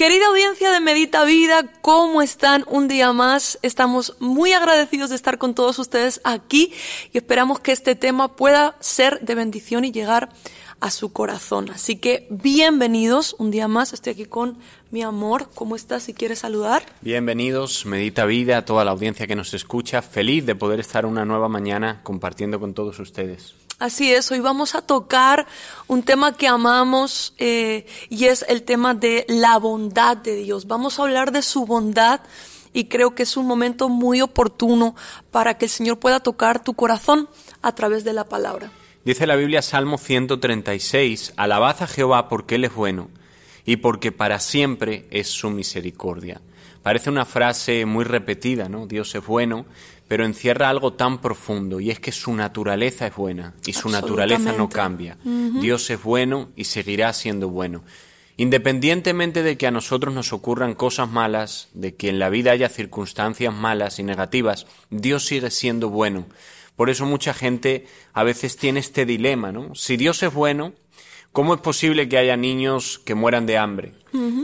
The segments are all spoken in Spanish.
Querida audiencia de Medita Vida, ¿cómo están un día más? Estamos muy agradecidos de estar con todos ustedes aquí y esperamos que este tema pueda ser de bendición y llegar a su corazón. Así que bienvenidos un día más. Estoy aquí con mi amor. ¿Cómo estás? Si quieres saludar. Bienvenidos, Medita Vida, a toda la audiencia que nos escucha. Feliz de poder estar una nueva mañana compartiendo con todos ustedes. Así es, hoy vamos a tocar un tema que amamos eh, y es el tema de la bondad de Dios. Vamos a hablar de su bondad y creo que es un momento muy oportuno para que el Señor pueda tocar tu corazón a través de la palabra. Dice la Biblia Salmo 136, Alabad a Jehová porque Él es bueno y porque para siempre es su misericordia. Parece una frase muy repetida, ¿no? Dios es bueno, pero encierra algo tan profundo y es que su naturaleza es buena y su naturaleza no cambia. Dios es bueno y seguirá siendo bueno. Independientemente de que a nosotros nos ocurran cosas malas, de que en la vida haya circunstancias malas y negativas, Dios sigue siendo bueno. Por eso mucha gente a veces tiene este dilema, ¿no? Si Dios es bueno, ¿Cómo es posible que haya niños que mueran de hambre?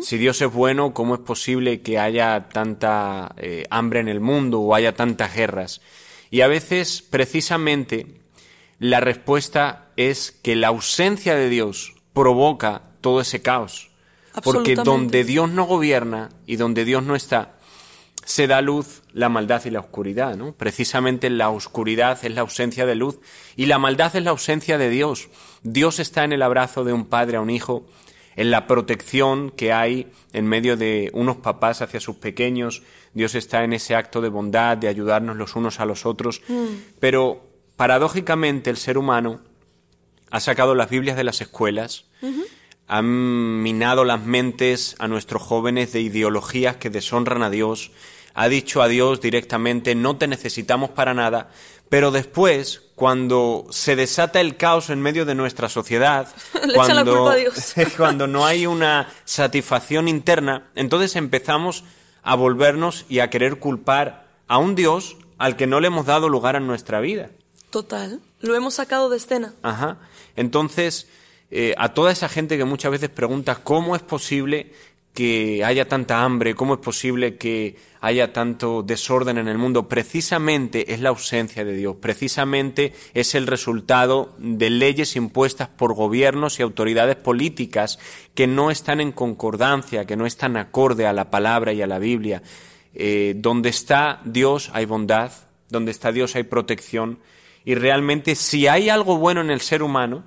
Si Dios es bueno, ¿cómo es posible que haya tanta eh, hambre en el mundo o haya tantas guerras? Y a veces, precisamente, la respuesta es que la ausencia de Dios provoca todo ese caos. Porque donde Dios no gobierna y donde Dios no está, se da luz la maldad y la oscuridad, ¿no? Precisamente la oscuridad es la ausencia de luz y la maldad es la ausencia de Dios. Dios está en el abrazo de un padre a un hijo, en la protección que hay en medio de unos papás hacia sus pequeños, Dios está en ese acto de bondad, de ayudarnos los unos a los otros, mm. pero paradójicamente el ser humano ha sacado las Biblias de las escuelas, ha minado las mentes a nuestros jóvenes de ideologías que deshonran a Dios, ha dicho a Dios directamente, no te necesitamos para nada, pero después, cuando se desata el caos en medio de nuestra sociedad, cuando, cuando no hay una satisfacción interna, entonces empezamos a volvernos y a querer culpar a un Dios al que no le hemos dado lugar en nuestra vida. Total, lo hemos sacado de escena. Ajá. Entonces, eh, a toda esa gente que muchas veces pregunta cómo es posible que haya tanta hambre, cómo es posible que haya tanto desorden en el mundo, precisamente es la ausencia de Dios, precisamente es el resultado de leyes impuestas por gobiernos y autoridades políticas que no están en concordancia, que no están acorde a la palabra y a la Biblia. Eh, donde está Dios hay bondad, donde está Dios hay protección, y realmente si hay algo bueno en el ser humano,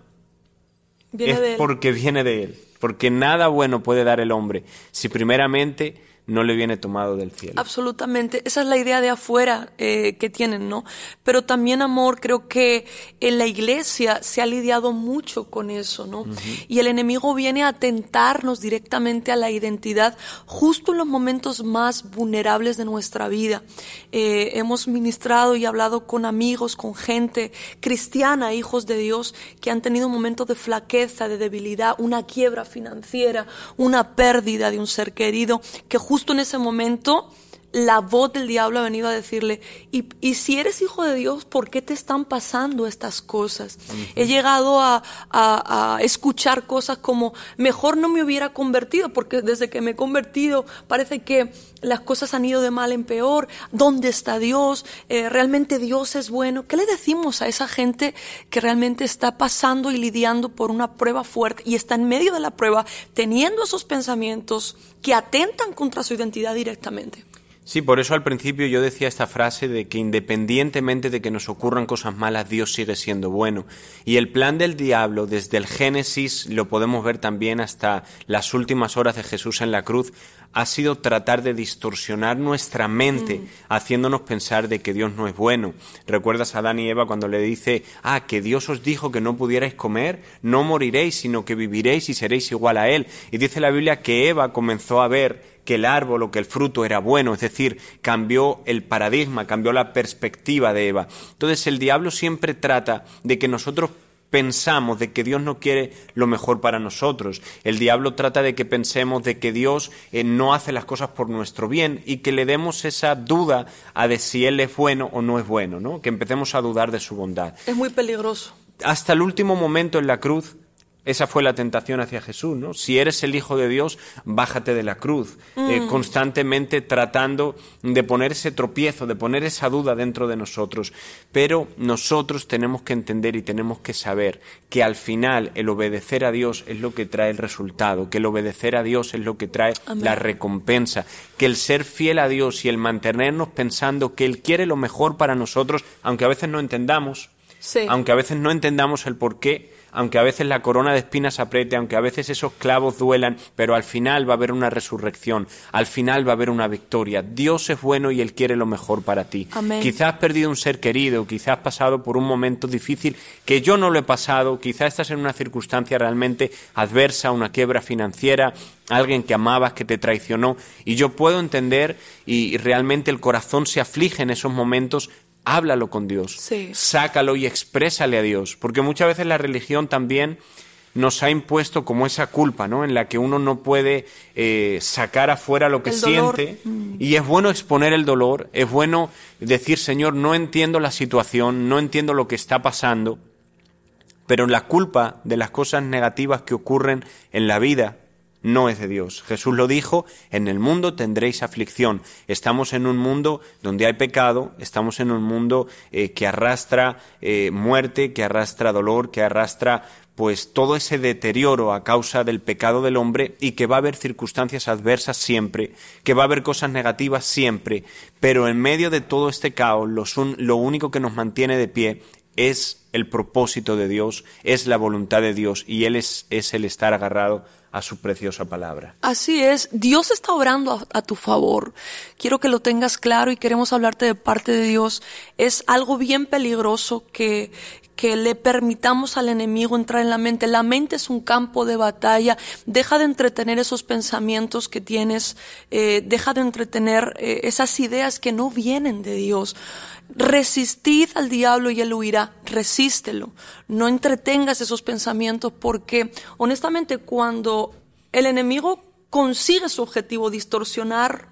es porque viene de Él porque nada bueno puede dar el hombre si primeramente no le viene tomado del cielo. Absolutamente, esa es la idea de afuera eh, que tienen, ¿no? Pero también, amor, creo que en la iglesia se ha lidiado mucho con eso, ¿no? Y el enemigo viene a tentarnos directamente a la identidad justo en los momentos más vulnerables de nuestra vida. Eh, hemos ministrado y hablado con amigos, con gente cristiana, hijos de Dios, que han tenido momentos de flaqueza, de debilidad, una quiebra financiera, una pérdida de un ser querido, que justo justo en ese momento la voz del diablo ha venido a decirle, y, si eres hijo de Dios, ¿por qué te están pasando estas cosas? He llegado a, escuchar cosas como, mejor no me hubiera convertido, porque desde que me he convertido parece que las cosas han ido de mal en peor. ¿Dónde está Dios? Eh, ¿Realmente Dios es bueno? ¿Qué le decimos a esa gente que realmente está pasando y lidiando por una prueba fuerte y está en medio de la prueba teniendo esos pensamientos que atentan contra su identidad directamente? Sí, por eso al principio yo decía esta frase de que independientemente de que nos ocurran cosas malas, Dios sigue siendo bueno. Y el plan del diablo, desde el Génesis, lo podemos ver también hasta las últimas horas de Jesús en la cruz, ha sido tratar de distorsionar nuestra mente, mm. haciéndonos pensar de que Dios no es bueno. ¿Recuerdas a Adán y Eva cuando le dice, ah, que Dios os dijo que no pudierais comer, no moriréis, sino que viviréis y seréis igual a Él? Y dice la Biblia que Eva comenzó a ver que el árbol o que el fruto era bueno, es decir, cambió el paradigma, cambió la perspectiva de Eva. Entonces el diablo siempre trata de que nosotros pensamos de que Dios no quiere lo mejor para nosotros. El diablo trata de que pensemos de que Dios eh, no hace las cosas por nuestro bien y que le demos esa duda a de si Él es bueno o no es bueno, ¿no? Que empecemos a dudar de su bondad. Es muy peligroso. Hasta el último momento en la cruz, Esa fue la tentación hacia Jesús, ¿no? Si eres el Hijo de Dios, bájate de la cruz, eh, mm. constantemente tratando de poner ese tropiezo, de poner esa duda dentro de nosotros. Pero nosotros tenemos que entender y tenemos que saber que al final el obedecer a Dios es lo que trae el resultado, que el obedecer a Dios es lo que trae la recompensa, que el ser fiel a Dios y el mantenernos pensando que Él quiere lo mejor para nosotros, aunque a veces no entendamos, aunque a veces no entendamos el por qué, aunque a veces la corona de espinas apriete, aunque a veces esos clavos duelan, pero al final va a haber una resurrección, al final va a haber una victoria. Dios es bueno y Él quiere lo mejor para ti. Quizás has perdido un ser querido, quizás has pasado por un momento difícil que yo no lo he pasado, quizás estás en una circunstancia realmente adversa, una quiebra financiera, alguien que amabas que te traicionó y yo puedo entender y realmente el corazón se aflige en esos momentos háblalo con Dios, sácalo y exprésale a Dios, porque muchas veces la religión también nos ha impuesto como esa culpa, ¿no? En la que uno no puede eh, sacar afuera lo que siente. Mm. Y es bueno exponer el dolor, es bueno decir, Señor, no entiendo la situación, no entiendo lo que está pasando, pero la culpa de las cosas negativas que ocurren en la vida no es de Dios. Jesús lo dijo, en el mundo tendréis aflicción. Estamos en un mundo donde hay pecado, estamos en un mundo eh, que arrastra eh, muerte, que arrastra dolor, que arrastra pues todo ese deterioro a causa del pecado del hombre y que va a haber circunstancias adversas siempre, que va a haber cosas negativas siempre, pero en medio de todo este caos lo único que nos mantiene de pie es el propósito de Dios, es la voluntad de Dios y Él es, es el estar agarrado a su preciosa palabra. Así es, Dios está obrando a, tu favor. Quiero que lo tengas claro y queremos hablarte de parte de Dios. Es algo bien peligroso que, que le permitamos al enemigo entrar en la mente. La mente es un campo de batalla. Deja de entretener esos pensamientos que tienes. Eh, deja de entretener eh, esas ideas que no vienen de Dios. Resistid al diablo y él huirá. Resístelo. No entretengas esos pensamientos porque honestamente cuando el enemigo consigue su objetivo, distorsionar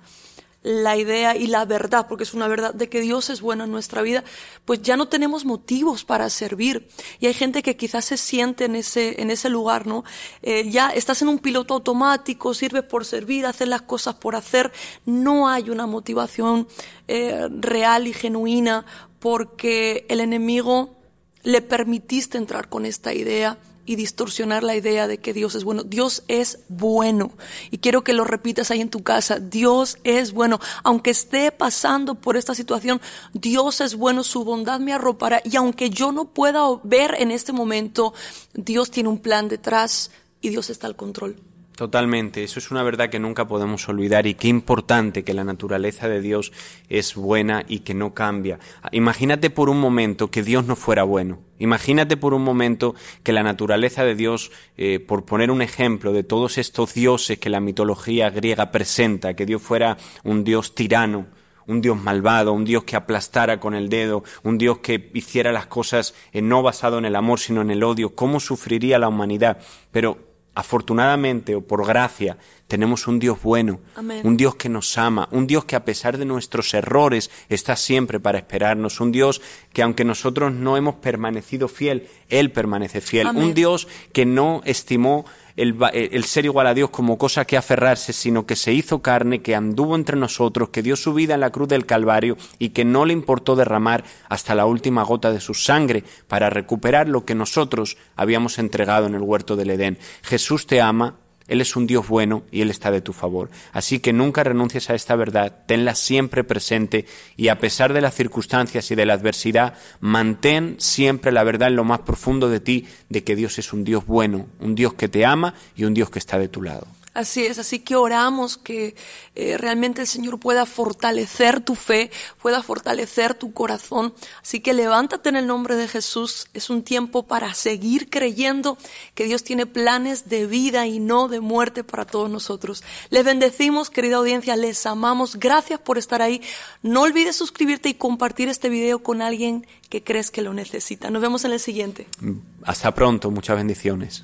la idea y la verdad, porque es una verdad de que Dios es bueno en nuestra vida, pues ya no tenemos motivos para servir. Y hay gente que quizás se siente en ese, en ese lugar, ¿no? Eh, ya estás en un piloto automático, sirve por servir, hacer las cosas por hacer. No hay una motivación eh, real y genuina porque el enemigo le permitiste entrar con esta idea y distorsionar la idea de que Dios es bueno. Dios es bueno. Y quiero que lo repitas ahí en tu casa. Dios es bueno. Aunque esté pasando por esta situación, Dios es bueno. Su bondad me arropará. Y aunque yo no pueda ver en este momento, Dios tiene un plan detrás y Dios está al control. Totalmente, eso es una verdad que nunca podemos olvidar y qué importante que la naturaleza de Dios es buena y que no cambia. Imagínate por un momento que Dios no fuera bueno. Imagínate por un momento que la naturaleza de Dios, eh, por poner un ejemplo de todos estos dioses que la mitología griega presenta, que Dios fuera un Dios tirano, un Dios malvado, un Dios que aplastara con el dedo, un Dios que hiciera las cosas eh, no basado en el amor, sino en el odio, ¿cómo sufriría la humanidad? Pero afortunadamente o por gracia, tenemos un Dios bueno, un Dios que nos ama, un Dios que a pesar de nuestros errores está siempre para esperarnos, un Dios que aunque nosotros no hemos permanecido fiel, Él permanece fiel, un Dios que no estimó el, ser igual a Dios como cosa que aferrarse, sino que se hizo carne, que anduvo entre nosotros, que dio su vida en la cruz del Calvario y que no le importó derramar hasta la última gota de su sangre para recuperar lo que nosotros habíamos entregado en el huerto del Edén. Jesús te ama, él es un Dios bueno y Él está de tu favor. Así que nunca renuncies a esta verdad, tenla siempre presente y a pesar de las circunstancias y de la adversidad, mantén siempre la verdad en lo más profundo de ti de que Dios es un Dios bueno, un Dios que te ama y un Dios que está de tu lado. Así es, así que oramos que eh, realmente el Señor pueda fortalecer tu fe, pueda fortalecer tu corazón. Así que levántate en el nombre de Jesús. Es un tiempo para seguir creyendo que Dios tiene planes de vida y no de muerte para todos nosotros. Les bendecimos, querida audiencia, les amamos. Gracias por estar ahí. No olvides suscribirte y compartir este video con alguien que crees que lo necesita. Nos vemos en el siguiente. Hasta pronto, muchas bendiciones.